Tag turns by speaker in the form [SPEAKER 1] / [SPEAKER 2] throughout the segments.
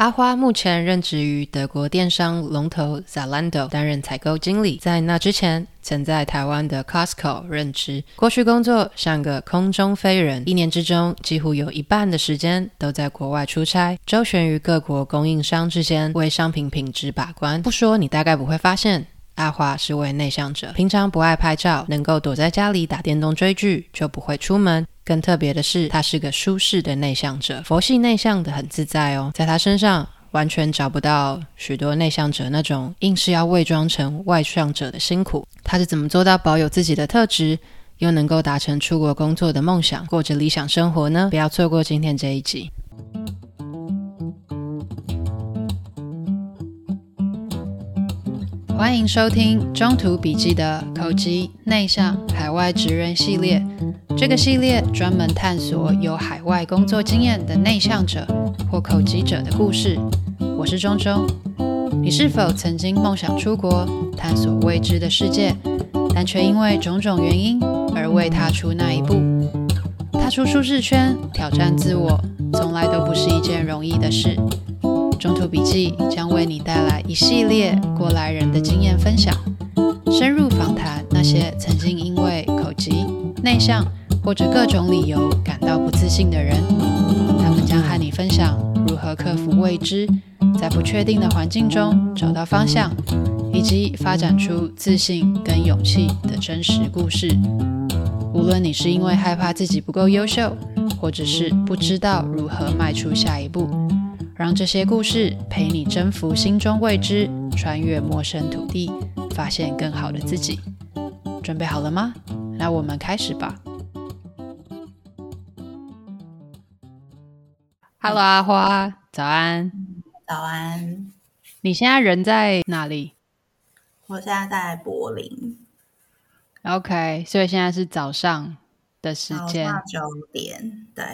[SPEAKER 1] 阿花目前任职于德国电商龙头 Zalando，担任采购经理。在那之前，曾在台湾的 Costco 任职。过去工作像个空中飞人，一年之中几乎有一半的时间都在国外出差，周旋于各国供应商之间，为商品品质把关。不说，你大概不会发现。阿花是位内向者，平常不爱拍照，能够躲在家里打电动追剧，就不会出门。更特别的是，他是个舒适的内向者，佛系内向的很自在哦。在他身上，完全找不到许多内向者那种硬是要伪装成外向者的辛苦。他是怎么做到保有自己的特质，又能够达成出国工作的梦想，过着理想生活呢？不要错过今天这一集。欢迎收听《中途笔记》的口吃内向海外职人系列。这个系列专门探索有海外工作经验的内向者或口吃者的故事。我是中中。你是否曾经梦想出国探索未知的世界，但却因为种种原因而未踏出那一步？踏出舒适圈，挑战自我，从来都不是一件容易的事。中途笔记将为你带来一系列过来人的经验分享，深入访谈那些曾经因为口疾、内向或者各种理由感到不自信的人。他们将和你分享如何克服未知，在不确定的环境中找到方向，以及发展出自信跟勇气的真实故事。无论你是因为害怕自己不够优秀，或者是不知道如何迈出下一步。让这些故事陪你征服心中未知，穿越陌生土地，发现更好的自己。准备好了吗？那我们开始吧。Hello，阿花，早安。
[SPEAKER 2] 早安。
[SPEAKER 1] 你现在人在哪里？
[SPEAKER 2] 我现在在柏林。
[SPEAKER 1] OK，所以现在是早上的时间。
[SPEAKER 2] 早上九点，对。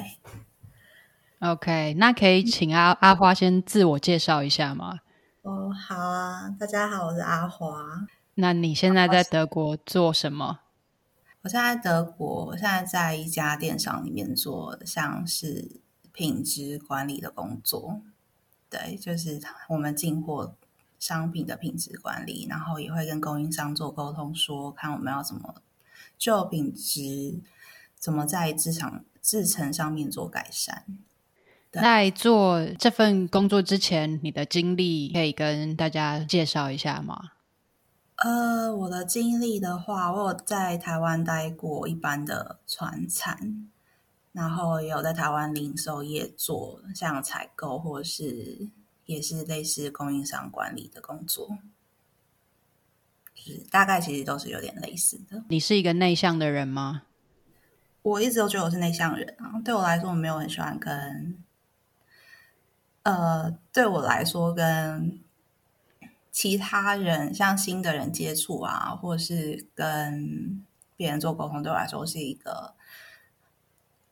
[SPEAKER 1] OK，那可以请阿阿花先自我介绍一下吗？
[SPEAKER 2] 哦，好啊，大家好，我是阿花。
[SPEAKER 1] 那你现在在德国做什么？
[SPEAKER 2] 我现在在德国，我现在在一家电商里面做像是品质管理的工作。对，就是我们进货商品的品质管理，然后也会跟供应商做沟通说，说看我们要怎么就品质怎么在制厂制成上面做改善。
[SPEAKER 1] 在做这份工作之前，你的经历可以跟大家介绍一下吗？
[SPEAKER 2] 呃，我的经历的话，我有在台湾待过一般的船产，然后也有在台湾零售业做像采购或是也是类似供应商管理的工作，就是大概其实都是有点类似的。
[SPEAKER 1] 你是一个内向的人吗？
[SPEAKER 2] 我一直都觉得我是内向人啊，对我来说，我没有很喜欢跟。呃，对我来说，跟其他人像新的人接触啊，或者是跟别人做沟通，对我来说是一个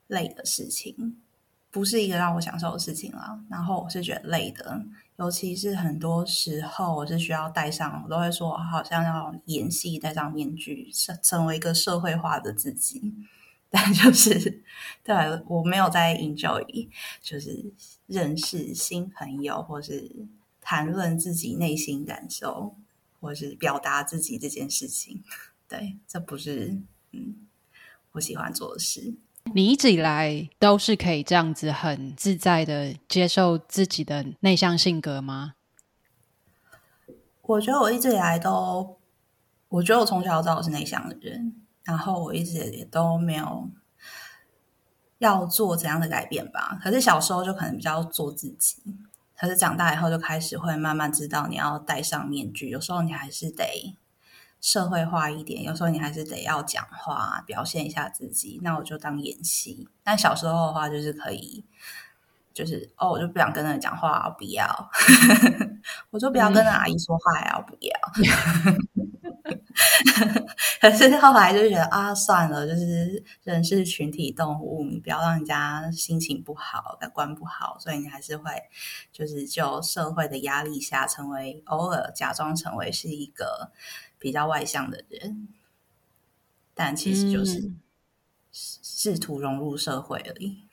[SPEAKER 2] 累的事情，不是一个让我享受的事情了。然后我是觉得累的，尤其是很多时候我是需要戴上，我都会说好像要演戏，戴上面具，成成为一个社会化的自己。但就是，对，我没有在 enjoy，就是认识新朋友，或是谈论自己内心感受，或是表达自己这件事情。对，这不是嗯我喜欢做的事。
[SPEAKER 1] 你一直以来都是可以这样子很自在的接受自己的内向性格吗？
[SPEAKER 2] 我觉得我一直以来都，我觉得我从小知道我是内向的人。然后我一直也都没有要做怎样的改变吧。可是小时候就可能比较做自己，可是长大以后就开始会慢慢知道你要戴上面具，有时候你还是得社会化一点，有时候你还是得要讲话，表现一下自己。那我就当演戏。但小时候的话就是可以，就是哦，我就不想跟人讲话，不要，我就不要跟阿姨说话呀，不要。可是后来就觉得啊，算了，就是人是群体动物，你不要让人家心情不好、感官不好，所以你还是会就是就社会的压力下，成为偶尔假装成为是一个比较外向的人，但其实就是试图融入社会而已。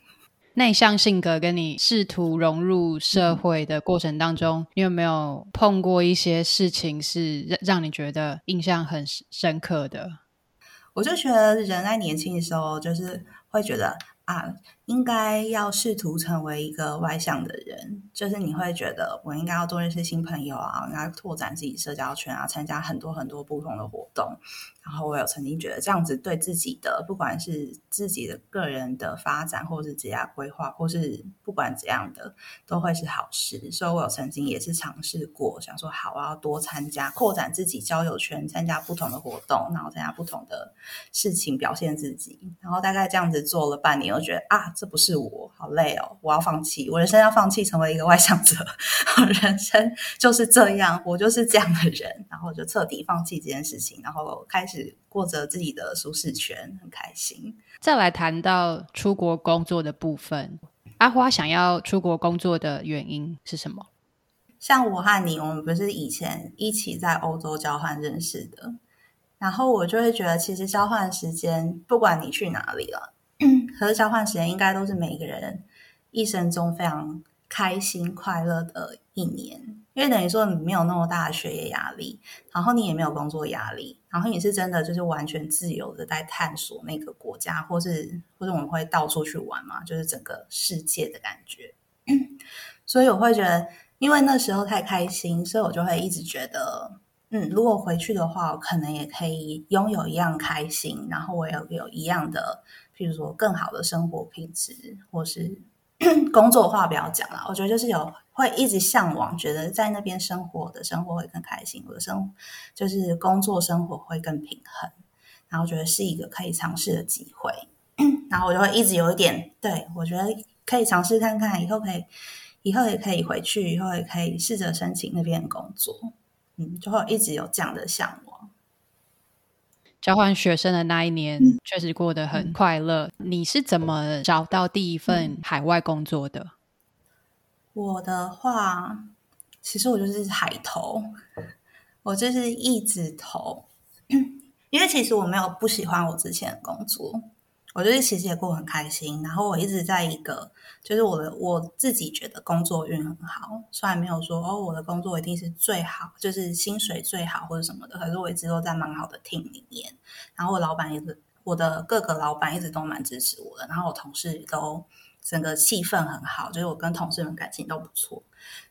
[SPEAKER 1] 内向性格跟你试图融入社会的过程当中，嗯、你有没有碰过一些事情是让让你觉得印象很深刻的？
[SPEAKER 2] 我就觉得人在年轻的时候，就是会觉得啊。应该要试图成为一个外向的人，就是你会觉得我应该要多认识新朋友啊，应该拓展自己社交圈啊，参加很多很多不同的活动。然后我有曾经觉得这样子对自己的，不管是自己的个人的发展，或是职业规划，或是不管怎样的，都会是好事。所以我有曾经也是尝试过，想说好，我要多参加，扩展自己交友圈，参加不同的活动，然后参加不同的事情，表现自己。然后大概这样子做了半年，我觉得啊。这不是我，好累哦！我要放弃，我人生要放弃，成为一个外向者。我 人生就是这样，我就是这样的人，然后就彻底放弃这件事情，然后开始过着自己的舒适圈，很开心。
[SPEAKER 1] 再来谈到出国工作的部分，阿花想要出国工作的原因是什么？
[SPEAKER 2] 像我和你，我们不是以前一起在欧洲交换认识的，然后我就会觉得，其实交换时间，不管你去哪里了。可是交换时间应该都是每个人一生中非常开心快乐的一年，因为等于说你没有那么大的学业压力，然后你也没有工作压力，然后你是真的就是完全自由的在探索那个国家，或是或者我们会到处去玩嘛，就是整个世界的感觉。所以我会觉得，因为那时候太开心，所以我就会一直觉得，嗯，如果回去的话，我可能也可以拥有一样开心，然后我也有有一样的。比如说更好的生活品质，或是 工作话不要讲了。我觉得就是有会一直向往，觉得在那边生活的生活会更开心，我的生就是工作生活会更平衡。然后觉得是一个可以尝试的机会，然后我就会一直有一点，对，我觉得可以尝试看看，以后可以，以后也可以回去，以后也可以试着申请那边工作，嗯，就会一直有这样的向往。
[SPEAKER 1] 交换学生的那一年确实过得很快乐。嗯、你是怎么找到第一份海外工作的？
[SPEAKER 2] 我的话，其实我就是海投，我就是一直投，因为其实我没有不喜欢我之前的工作。我觉得其实也过很开心，然后我一直在一个，就是我的我自己觉得工作运很好，虽然没有说哦，我的工作一定是最好，就是薪水最好或者什么的，可是我一直都在蛮好的 team 里面，然后我老板一直，我的各个老板一直都蛮支持我的，然后我同事都整个气氛很好，就是我跟同事们感情都不错，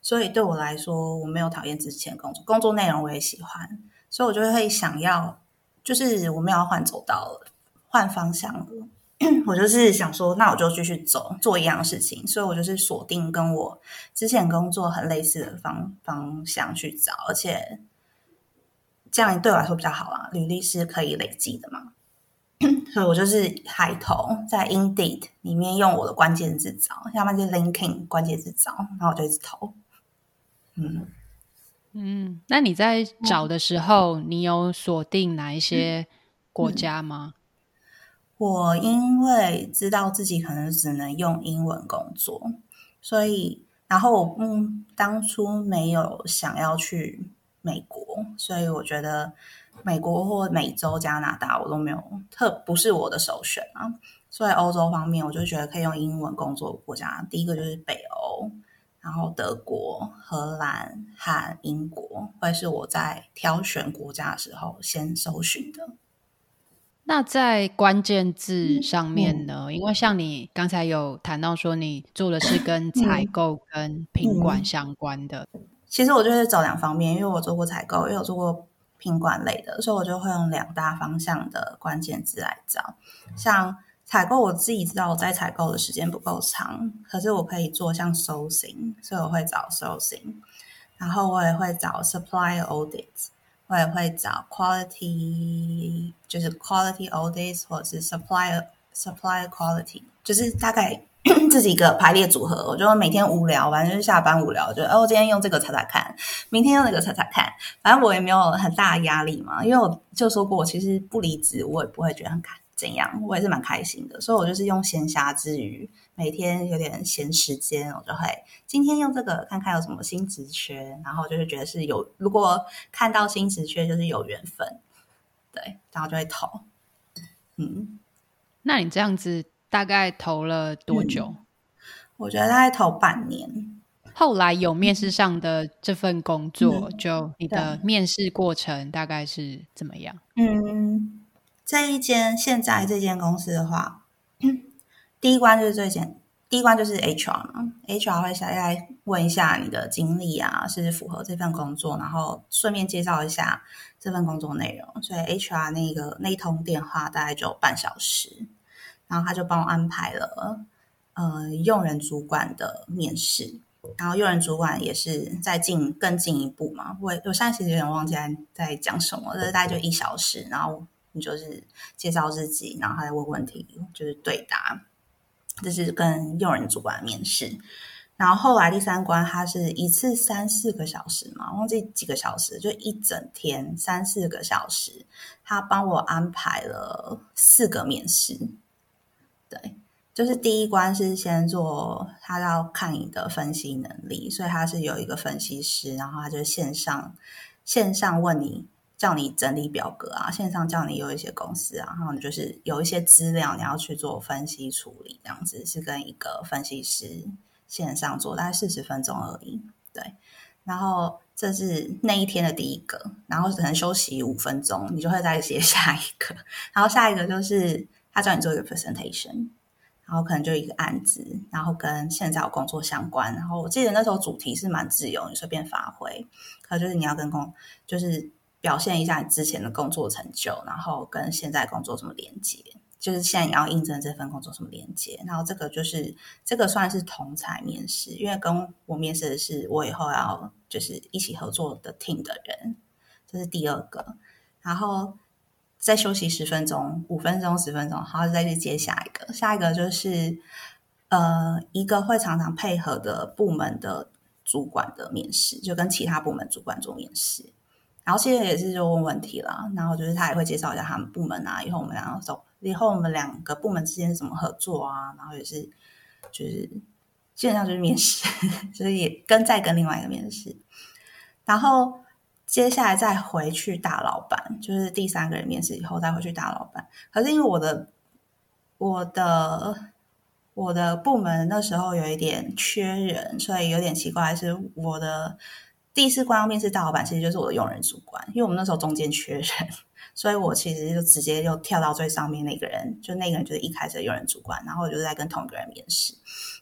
[SPEAKER 2] 所以对我来说，我没有讨厌之前工作，工作内容我也喜欢，所以我就会想要，就是我们要换走道了。换方向了，我就是想说，那我就继续走，做一样的事情，所以我就是锁定跟我之前工作很类似的方方向去找，而且这样对我来说比较好啊，履历是可以累积的嘛，所以我就是海投在 Indeed 里面用我的关键字找，要不然就 LinkedIn 关键字找，然后我就一直投。嗯。
[SPEAKER 1] 嗯，那你在找的时候，嗯、你有锁定哪一些国家吗？
[SPEAKER 2] 我因为知道自己可能只能用英文工作，所以然后我嗯当初没有想要去美国，所以我觉得美国或美洲、加拿大我都没有特不是我的首选啊。所以欧洲方面，我就觉得可以用英文工作国家，第一个就是北欧，然后德国、荷兰和英国会是我在挑选国家的时候先搜寻的。
[SPEAKER 1] 那在关键字上面呢？嗯、因为像你刚才有谈到说，你做的是跟采购跟品管相关的。
[SPEAKER 2] 嗯嗯、其实我就是找两方面，因为我做过采购，也有做过品管类的，所以我就会用两大方向的关键字来找。像采购，我自己知道我在采购的时间不够长，可是我可以做像 sourcing，所以我会找 sourcing，然后我也会找 supply audit。我也会找 quality，就是 quality oldies，或者是 supplier supplier quality，就是大概 这几个排列组合。我就每天无聊，反正就是下班无聊，就哦，今天用这个查查看，明天用那个查查看，反正我也没有很大的压力嘛。因为我就说过，我其实不离职，我也不会觉得很开怎样，我也是蛮开心的。所以我就是用闲暇之余。每天有点闲时间，我就会今天用这个看看有什么新职缺，然后就是觉得是有，如果看到新职缺就是有缘分，对，然后就会投。嗯，
[SPEAKER 1] 那你这样子大概投了多久？嗯、
[SPEAKER 2] 我觉得大概投半年。
[SPEAKER 1] 后来有面试上的这份工作，
[SPEAKER 2] 嗯、
[SPEAKER 1] 就你的面试过程大概是怎么样？
[SPEAKER 2] 嗯，这一间现在这间公司的话，第一关就是最简，第一关就是 HR 嘛，HR 会下来问一下你的经历啊，是符合这份工作，然后顺便介绍一下这份工作内容。所以 HR 那个那一通电话大概就半小时，然后他就帮我安排了呃用人主管的面试。然后用人主管也是再进更进一步嘛，我我现在其实有点忘记在在讲什么，这大概就一小时，然后你就是介绍自己，然后他再问问题，就是对答，这是跟用人主管面试。然后后来第三关，他是一次三四个小时嘛，忘记几个小时，就一整天三四个小时，他帮我安排了四个面试，对。就是第一关是先做，他要看你的分析能力，所以他是有一个分析师，然后他就线上线上问你，叫你整理表格啊，线上叫你有一些公司啊，然后你就是有一些资料你要去做分析处理，这样子是跟一个分析师线上做，大概四十分钟而已，对。然后这是那一天的第一个，然后只能休息五分钟，你就会再写 下一个，然后下一个就是他叫你做一个 presentation。然后可能就一个案子，然后跟现在有工作相关。然后我记得那时候主题是蛮自由，你随便发挥。可就是你要跟工，就是表现一下你之前的工作成就，然后跟现在工作什么连接，就是现在你要应征这份工作什么连接。然后这个就是这个算是同才面试，因为跟我面试的是我以后要就是一起合作的 team 的人，这是第二个。然后。再休息十分钟，五分钟、十分钟，然后再去接下一个。下一个就是呃，一个会常常配合的部门的主管的面试，就跟其他部门主管做面试。然后现在也是就问问题了，然后就是他也会介绍一下他们部门啊，以后我们两个走，以后我们两个部门之间怎么合作啊，然后也是就是基本上就是面试，所以也跟再跟另外一个面试，然后。接下来再回去大老板，就是第三个人面试以后再回去大老板。可是因为我的我的我的部门那时候有一点缺人，所以有点奇怪。是我的第四关要面试大老板，其实就是我的用人主管。因为我们那时候中间缺人，所以我其实就直接就跳到最上面那个人，就那个人就是一开始的用人主管，然后我就在跟同一个人面试。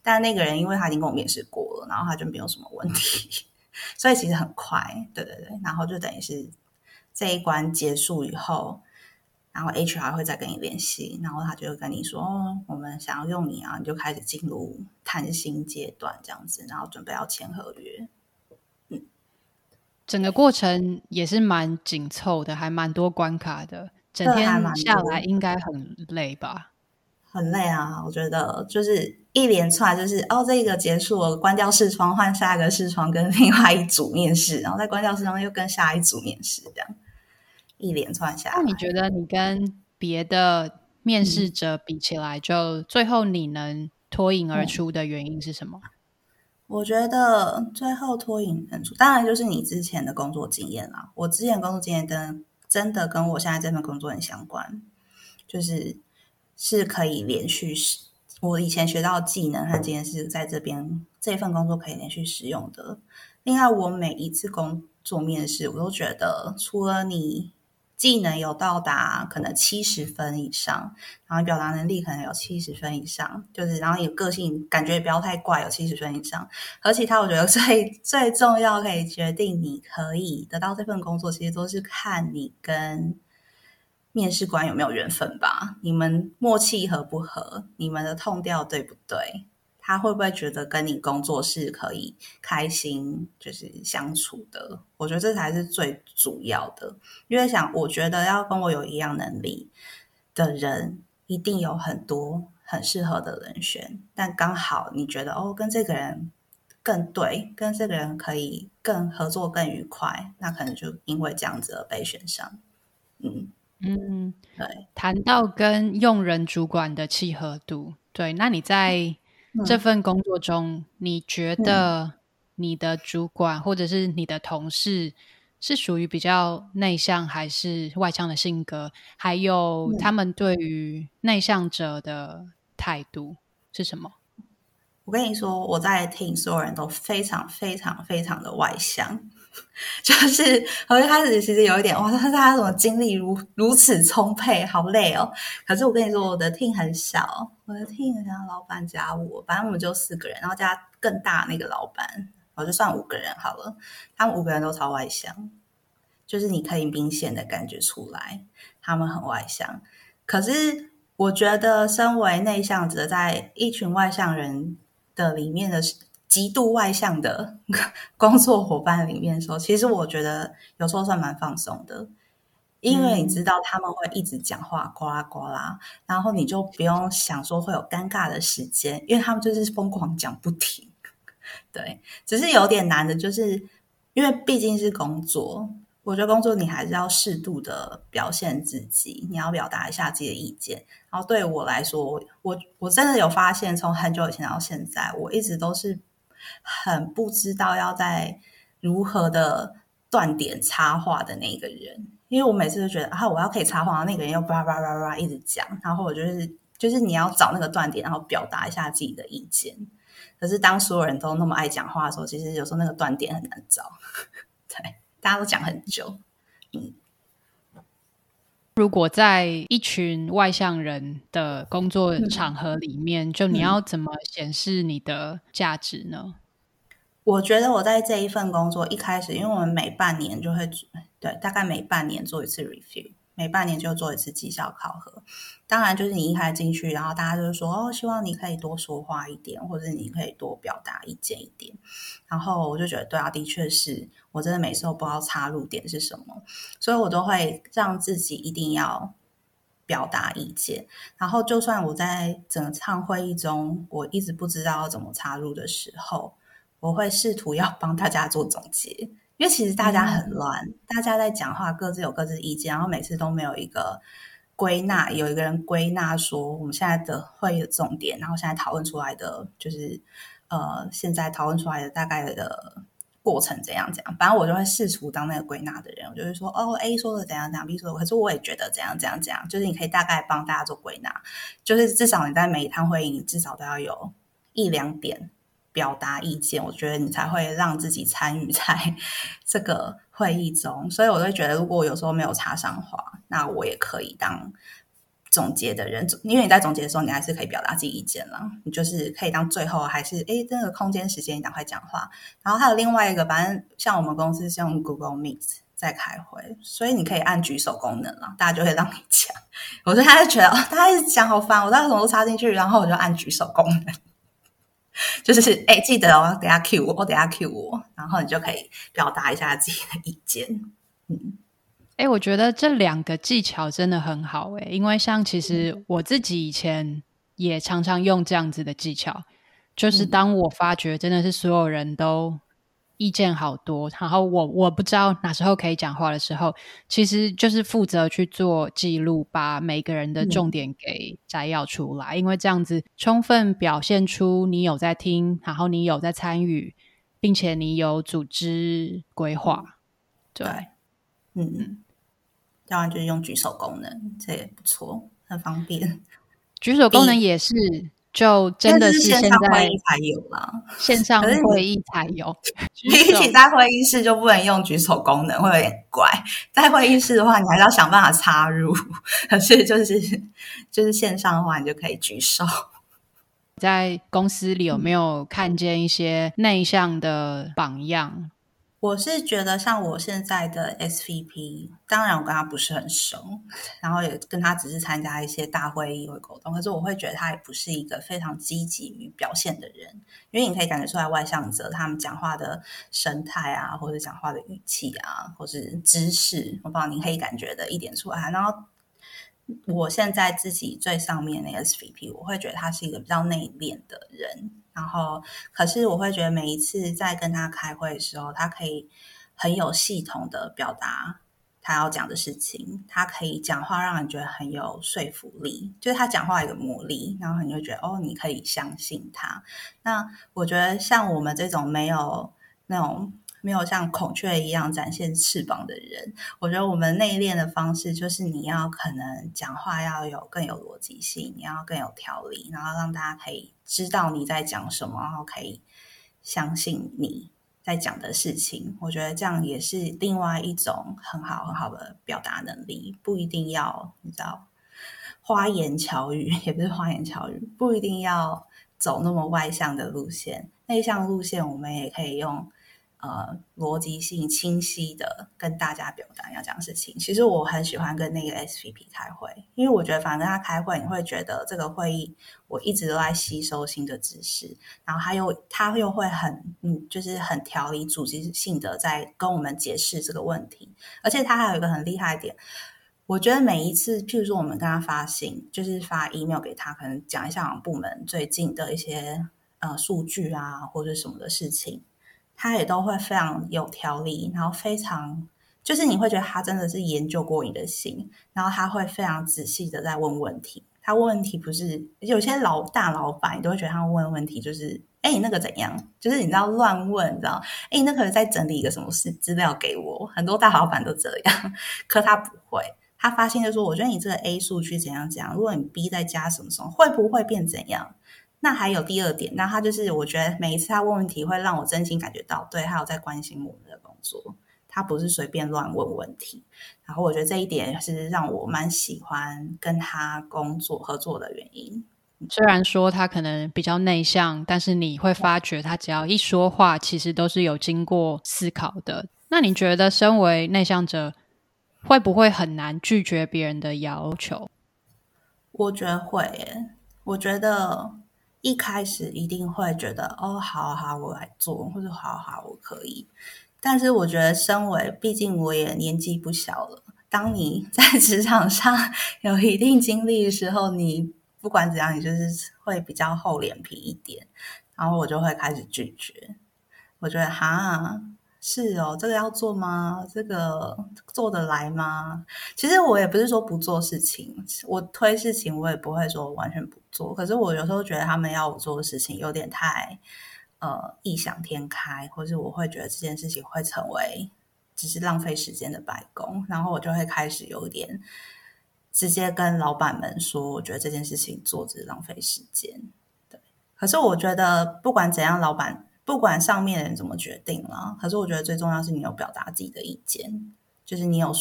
[SPEAKER 2] 但那个人因为他已经跟我面试过了，然后他就没有什么问题。所以其实很快，对对对，然后就等于是这一关结束以后，然后 HR 会再跟你联系，然后他就跟你说：“哦，我们想要用你啊！”你就开始进入谈薪阶段这样子，然后准备要签合约。嗯，整个过程也是蛮紧凑的，还蛮多关卡的，整天下来应该很累吧？很累啊，我觉得就是一连串，就是哦，这个结束了，关掉视窗，换下一个视窗，跟 另外一组面试，然后再关掉视窗，又跟下一组面试，这样一连串下来。那你觉得你跟别的面试者比起来，嗯、就最后你能脱颖而出的原因是什么？嗯、我觉得最后脱颖而出，当然就是你之前的工作经验啦。我之前工作经验跟真的跟我现在这份工作很相关，就是。是可以连续使我以前学到技能和经验是在这边这份工作可以连续使用的。另外，我每一次工作面试，我都觉得除了你技能有到达可能七十分以上，然后表达能力可能有七十分以上，就是然后有个性感觉也不要太怪，有七十分以上。而其他我觉得最最重要可以决定你可以得到这份工作，其实都是看你跟。面试官有没有缘分吧？你们默契合不合？你们的痛调对不对？他会不会觉得跟你工作是可以开心，就是相处的？我觉得这才是最主要的。因为想，我觉得要跟我有一样能力的人，一定有很多很适合的人选。但刚好你觉得哦，跟这个人更对，跟这个人可以更合作更愉快，那可能就因为这样子而被选上。嗯。嗯，对，谈到跟用人主管的契合度，对，那你在这份工作中，嗯、你觉得你的主管或者是你的同事是属于比较内向还是外向的性格？还有他们对于内向者的态度是什么？我跟你说，我在听，所有人都非常非常非常的外向。就是我一开始其实有一点哇，他他怎么精力如如此充沛，好累哦。可是我跟你说，我的 team 很小，我的 team 像老板加我，反正我们就四个人，然后加更大那个老板，我就算五个人好了。他们五个人都超外向，就是你可以明显的感觉出来，他们很外向。可是我觉得，身为内向者，在一群外向人的里面的。极度外向的 工作伙伴里面说，其实我觉得有时候算蛮放松的，因为你知道他们会一直讲话，呱啦呱啦，然后你就不用想说会有尴尬的时间，因为他们就是疯狂讲不停。对，只是有点难的，就是因为毕竟是工作，我觉得工作你还是要适度的表现自己，你要表达一下自己的意见。然后对我来说，我我真的有发现，从很久以前到现在，我一直都是。很不知道要在如何的断点插话的那个人，因为我每次都觉得啊，我要可以插话，那个人又叭叭叭叭一直讲，然后我就是就是你要找那个断点，然后表达一下自己的意见。可是当所有人都那么爱讲话的时候，其实有时候那个断点很难找。对，大家都讲很久。嗯，
[SPEAKER 1] 如果在一群外向人的工作场合里面，就你要怎么显示你的价值呢？
[SPEAKER 2] 我觉得我在这一份工作一开始，因为我们每半年就会对，大概每半年做一次 review，每半年就做一次绩效考核。当然，就是你一开进去，然后大家就是说哦，希望你可以多说话一点，或者你可以多表达意见一点。然后我就觉得，对啊，的确是我真的每次都不知道插入点是什么，所以我都会让自己一定要表达意见。然后，就算我在整场会议中，我一直不知道要怎么插入的时候。我会试图要帮大家做总结，因为其实大家很乱，嗯、大家在讲话，各自有各自意见，然后每次都没有一个归纳，有一个人归纳说我们现在的会议的重点，然后现在讨论出来的就是呃，现在讨论出来的大概的过程怎样怎样。反正我就会试图当那个归纳的人，我就会说哦，A 说的怎样怎样，B 说的，可是我也觉得怎样怎样怎样，就是你可以大概帮大家做归纳，就是至少你在每一趟会议，你至少都要有一两点。表达意见，我觉得你才会让自己参与在这个会议中。所以，我会觉得，如果我有时候没有插上话，那我也可以当总结的人。因为你在总结的时候，你还是可以表达自己意见了。你就是可以当最后还是诶，这个空间时间你赶快讲话。然后还有另外一个，反正像我们公司是用 Google Meet 在开会，所以你可以按举手功能了，大家就会让你讲。我觉得他就觉得哦，大家一直讲好烦，我到时候都插进去，然后我就按举手功能。就是哎、欸，记得哦，等下 Q 我，我等下 Q 我，然后你就可以表达一下自己的意见。嗯，
[SPEAKER 1] 哎、欸，我觉得这两个技巧真的很好哎，因为像其实我自己以前也常常用这样子的技巧，就是当我发觉真的是所有人都。意见好多，然后我我不知道哪时候可以讲话的时候，其实就是负责去做记录，把每个人的重点给摘要出来，嗯、因为这样子充分表现出你有在听，然后你有在参与，并且你有组织规划。对，
[SPEAKER 2] 对嗯，当然就是用举手功能，这也不错，很方便。
[SPEAKER 1] 举手功能也是。就真的是现在
[SPEAKER 2] 会议才有啦
[SPEAKER 1] 线上会议才有。
[SPEAKER 2] 比起在会议室就不能用举手功能，会有点怪。在会议室的话，你还是要想办法插入。可是就是就是线上的话，你就可以举手。
[SPEAKER 1] 在公司里有没有看见一些内向的榜样？
[SPEAKER 2] 我是觉得，像我现在的 SVP，当然我跟他不是很熟，然后也跟他只是参加一些大会议会沟通，可是我会觉得他也不是一个非常积极与表现的人，因为你可以感觉出来外向者他们讲话的神态啊，或者讲话的语气啊，或是姿势，我不知道你可以感觉的一点出来。然后我现在自己最上面的 SVP，我会觉得他是一个比较内敛的人。然后，可是我会觉得每一次在跟他开会的时候，他可以很有系统的表达他要讲的事情。他可以讲话让人觉得很有说服力，就是他讲话有个魔力，然后你就觉得哦，你可以相信他。那我觉得像我们这种没有那种没有像孔雀一样展现翅膀的人。我觉得我们内敛的方式就是你要可能讲话要有更有逻辑性，你要更有条理，然后让大家可以知道你在讲什么，然后可以相信你在讲的事情。我觉得这样也是另外一种很好很好的表达能力，不一定要你知道花言巧语，也不是花言巧语，不一定要走那么外向的路线，内向路线我们也可以用。呃，逻辑性清晰的跟大家表达要讲事情。其实我很喜欢跟那个 SVP 开会，因为我觉得反正他开会，你会觉得这个会议我一直都在吸收新的知识，然后他又他又会很嗯，就是很条理、组织性的在跟我们解释这个问题。而且他还有一个很厉害的点，我觉得每一次，譬如说我们跟他发信，就是发 email 给他，可能讲一下我们部门最近的一些呃数据啊，或者什么的事情。他也都会非常有条理，然后非常就是你会觉得他真的是研究过你的心，然后他会非常仔细的在问问题。他问问题不是有些老大老板，你都会觉得他问问题就是哎，那个怎样？就是你知道乱问，你知道哎，那可能在整理一个什么事资料给我。很多大老板都这样，可他不会。他发现就说，我觉得你这个 A 数据怎样怎样，如果你 B 再加什么什么，会不会变怎样？那还有第二点，那他就是我觉得每一次他问问题，会让我真心感觉到，对，他有在关心我们的工作，他不是随便乱问问题。然后我觉得这一点是让我蛮喜欢跟他工作合作的原因。
[SPEAKER 1] 虽然说他可能比较内向，但是你会发觉他只要一说话，其实都是有经过思考的。那你觉得身为内向者，会不会很难拒绝别人的要求？
[SPEAKER 2] 我觉得会耶，我觉得。一开始一定会觉得哦，好好，我来做，或者好好，我可以。但是我觉得，身为毕竟我也年纪不小了，当你 在职场上有一定经历的时候，你不管怎样，你就是会比较厚脸皮一点。然后我就会开始拒绝。我觉得哈。是哦，这个要做吗？这个做得来吗？其实我也不是说不做事情，我推事情我也不会说完全不做。可是我有时候觉得他们要我做的事情有点太呃异想天开，或是我会觉得这件事情会成为只是浪费时间的白工，然后我就会开始有点直接跟老板们说，我觉得这件事情做只是浪费时间。对，可是我觉得不管怎样，老板。不管上面的人怎么决定了，可是我觉得最重要是你有表达自己的意见，就是你有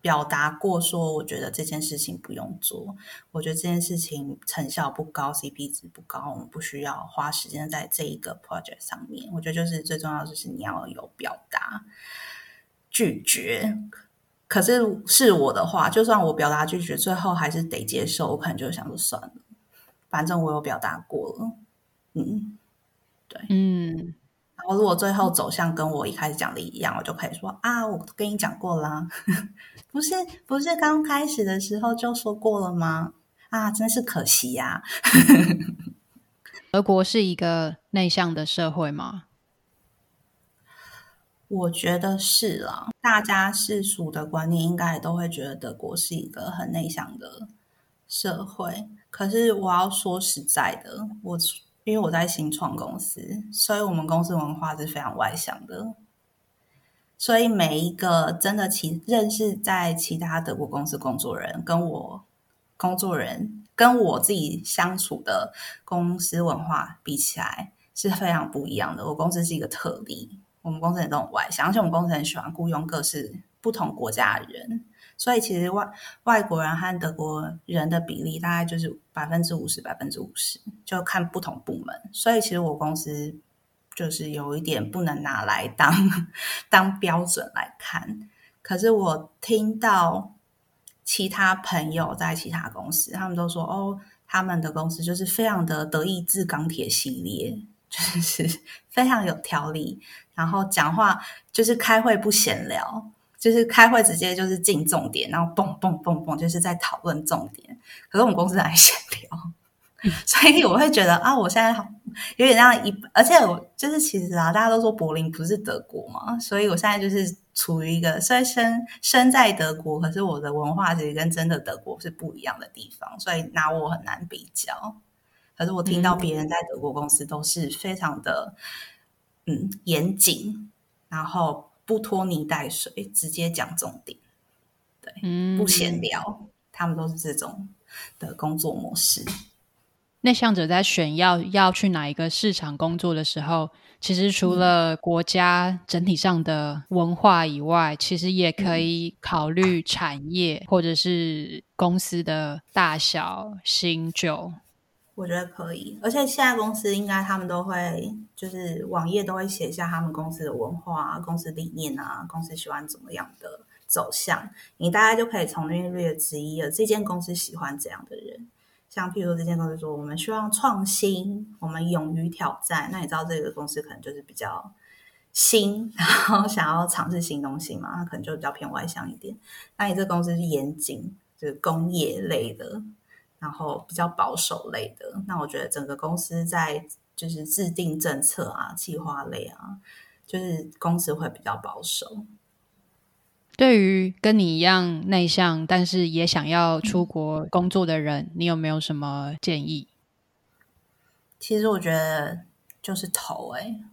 [SPEAKER 2] 表达过说，我觉得这件事情不用做，我觉得这件事情成效不高，CP 值不高，我们不需要花时间在这一个 project 上面。我觉得就是最重要就是你要有表达拒绝。可是是我的话，就算我表达拒绝，最后还是得接受，我可能就想说算了，反正我有表达过了，嗯。对，嗯，然后如果最后走向跟我一开始讲的一样，我就可以说啊，我跟你讲过啦，不是不是刚开始的时候就说过了吗？啊，真是可惜呀。
[SPEAKER 1] 德国是一个内向的社会吗？
[SPEAKER 2] 我觉得是啦，大家世俗的观念应该也都会觉得德国是一个很内向的社会。可是我要说实在的，我。因为我在新创公司，所以我们公司文化是非常外向的。所以每一个真的其认识在其他德国公司工作人，跟我工作人跟我自己相处的公司文化比起来，是非常不一样的。我公司是一个特例，我们公司人都很外向，而且我们公司很喜欢雇佣各式不同国家的人。所以其实外外国人和德国人的比例大概就是百分之五十，百分之五十，就看不同部门。所以其实我公司就是有一点不能拿来当 当标准来看。可是我听到其他朋友在其他公司，他们都说哦，他们的公司就是非常的德意志钢铁系列，就是非常有条理，然后讲话就是开会不闲聊。就是开会直接就是进重点，然后蹦蹦蹦蹦，就是在讨论重点。可是我们公司还闲聊，所以我会觉得啊，我现在好有点像一，而且我就是其实啊，大家都说柏林不是德国嘛，所以我现在就是处于一个虽然身身在德国，可是我的文化其实跟真的德国是不一样的地方，所以拿我很难比较。可是我听到别人在德国公司都是非常的嗯严谨。然后不拖泥带水，直接讲重点，对，
[SPEAKER 1] 嗯，
[SPEAKER 2] 不闲聊，他们都是这种的工作模式。
[SPEAKER 1] 内向者在选要要去哪一个市场工作的时候，其实除了国家整体上的文化以外，嗯、其实也可以考虑产业或者是公司的大小、新旧。
[SPEAKER 2] 我觉得可以，而且现在公司应该他们都会，就是网页都会写下他们公司的文化、公司理念啊，公司喜欢怎么样的走向，你大概就可以从那略知一了，这间公司喜欢怎样的人。像譬如，这间公司说我们希望创新，我们勇于挑战。那你知道这个公司可能就是比较新，然后想要尝试新东西嘛？那可能就比较偏外向一点。那你这个公司是严谨，就是工业类的，然后比较保守类的。那我觉得整个公司在就是制定政策啊、计划类啊，就是公司会比较保守。
[SPEAKER 1] 对于跟你一样内向，但是也想要出国工作的人，你有没有什么建议？
[SPEAKER 2] 其实我觉得就是投哎、欸，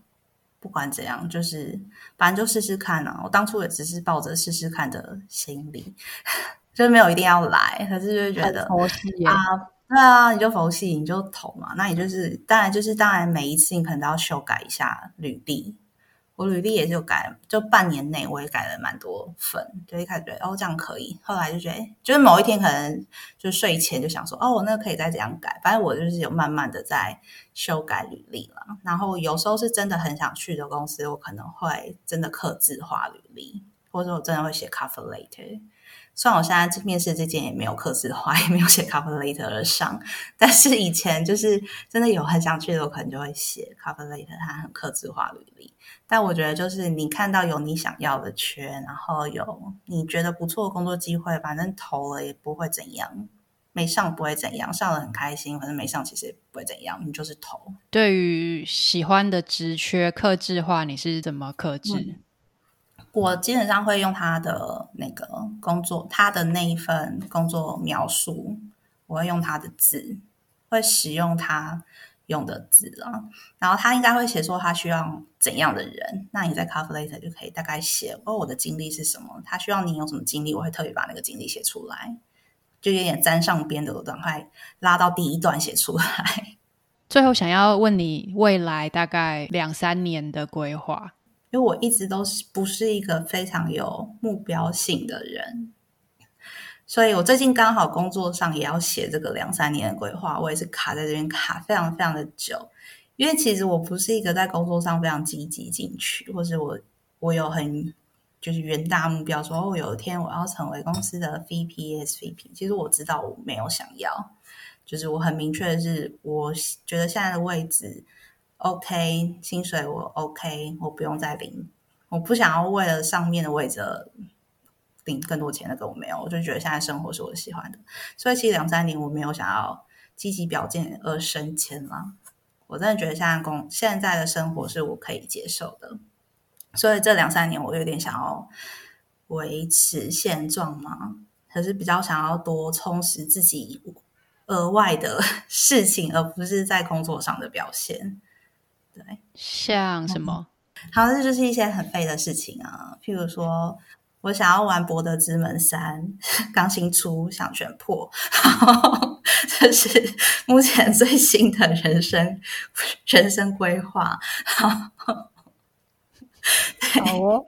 [SPEAKER 2] 不管怎样，就是反正就试试看啊。我当初也只是抱着试试看的心理，就没有一定要来，可是就觉得啊，对啊，你就佛系，你就投嘛。那你就是当然就是当然每一次你可能都要修改一下履历。我履历也就改，就半年内我也改了蛮多份，就一开始觉得哦这样可以，后来就觉得诶，就是某一天可能就睡前就想说哦，我那个可以再怎样改，反正我就是有慢慢的在修改履历了。然后有时候是真的很想去的公司，我可能会真的刻字化履历，或者我真的会写 cover letter。虽然我现在面试这间也没有刻字化，也没有写 cover letter 而上，但是以前就是真的有很想去的，我可能就会写 cover letter，它很刻字化履历。但我觉得，就是你看到有你想要的缺，然后有你觉得不错的工作机会，反正投了也不会怎样，没上不会怎样，上了很开心，反正没上其实也不会怎样，你就是投。
[SPEAKER 1] 对于喜欢的职缺，克制化你是怎么克制？嗯，
[SPEAKER 2] 我基本上会用他的那个工作，他的那一份工作描述，我会用他的字，会使用他。用的字啊，然后他应该会写说他需要怎样的人，那你在 cover letter 就可以大概写哦，我的经历是什么，他需要你有什么经历，我会特别把那个经历写出来，就有点沾上边的，我赶快拉到第一段写出来。
[SPEAKER 1] 最后想要问你未来大概两三年的规划，
[SPEAKER 2] 因为我一直都是不是一个非常有目标性的人。所以我最近刚好工作上也要写这个两三年的规划，我也是卡在这边卡非常非常的久，因为其实我不是一个在工作上非常积极进取，或是我我有很就是远大目标，说哦有一天我要成为公司的 VP、SVP，其实我知道我没有想要，就是我很明确的是，我觉得现在的位置 OK，薪水我 OK，我不用再领，我不想要为了上面的位置。领更多钱的，跟我没有，我就觉得现在生活是我喜欢的，所以其实两三年我没有想要积极表现而升迁了。我真的觉得现在工现在的生活是我可以接受的，所以这两三年我有点想要维持现状嘛，可是比较想要多充实自己额外的 事情，而不是在工作上的表现。对，
[SPEAKER 1] 像什么？
[SPEAKER 2] 嗯、好像就是一些很废的事情啊，譬如说。我想要玩《博德之门三》，刚新出，想全破，这是目前最新的人生人生规划。好
[SPEAKER 1] 哦，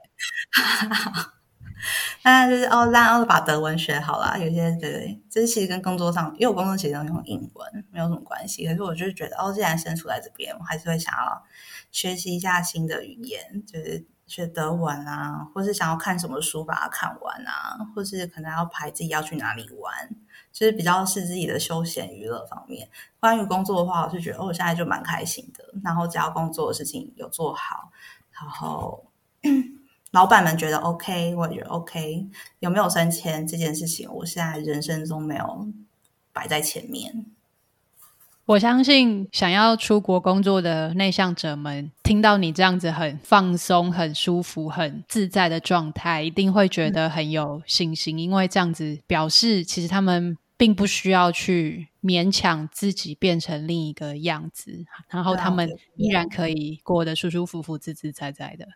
[SPEAKER 2] 那就是哦，然后把德文学好了。有些对，这其实跟工作上，因为我工作其实都用英文，没有什么关系。可是我就是觉得，哦，既然身处在这边，我还是会想要学习一下新的语言，就是。学德文啊，或是想要看什么书把它看完啊，或是可能要排自己要去哪里玩，就是比较是自己的休闲娱乐方面。关于工作的话，我是觉得哦，我现在就蛮开心的。然后只要工作的事情有做好，然后老板们觉得 OK，我也觉得 OK。有没有升迁这件事情，我现在人生中没有摆在前面。
[SPEAKER 1] 我相信想要出国工作的内向者们，听到你这样子很放松、很舒服、很自在的状态，一定会觉得很有信心，嗯、因为这样子表示，其实他们并不需要去勉强自己变成另一个样子，然后他们依然可以过得舒舒服服、自自在在的。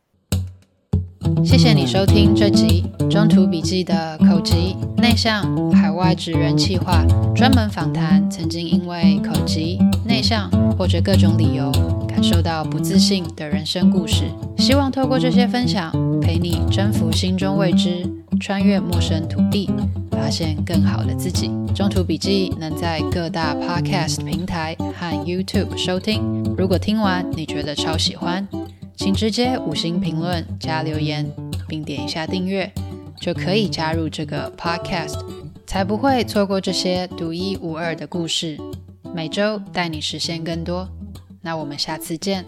[SPEAKER 1] 谢谢你收听这集中途笔记的口吃内向海外职人企划，专门访谈曾经因为口吃内向或者各种理由感受到不自信的人生故事。希望透过这些分享，陪你征服心中未知，穿越陌生土地，发现更好的自己。中途笔记能在各大 Podcast 平台和 YouTube 收听。如果听完你觉得超喜欢，请直接五星评论加留言，并点一下订阅，就可以加入这个 Podcast，才不会错过这些独一无二的故事。每周带你实现更多。那我们下次见。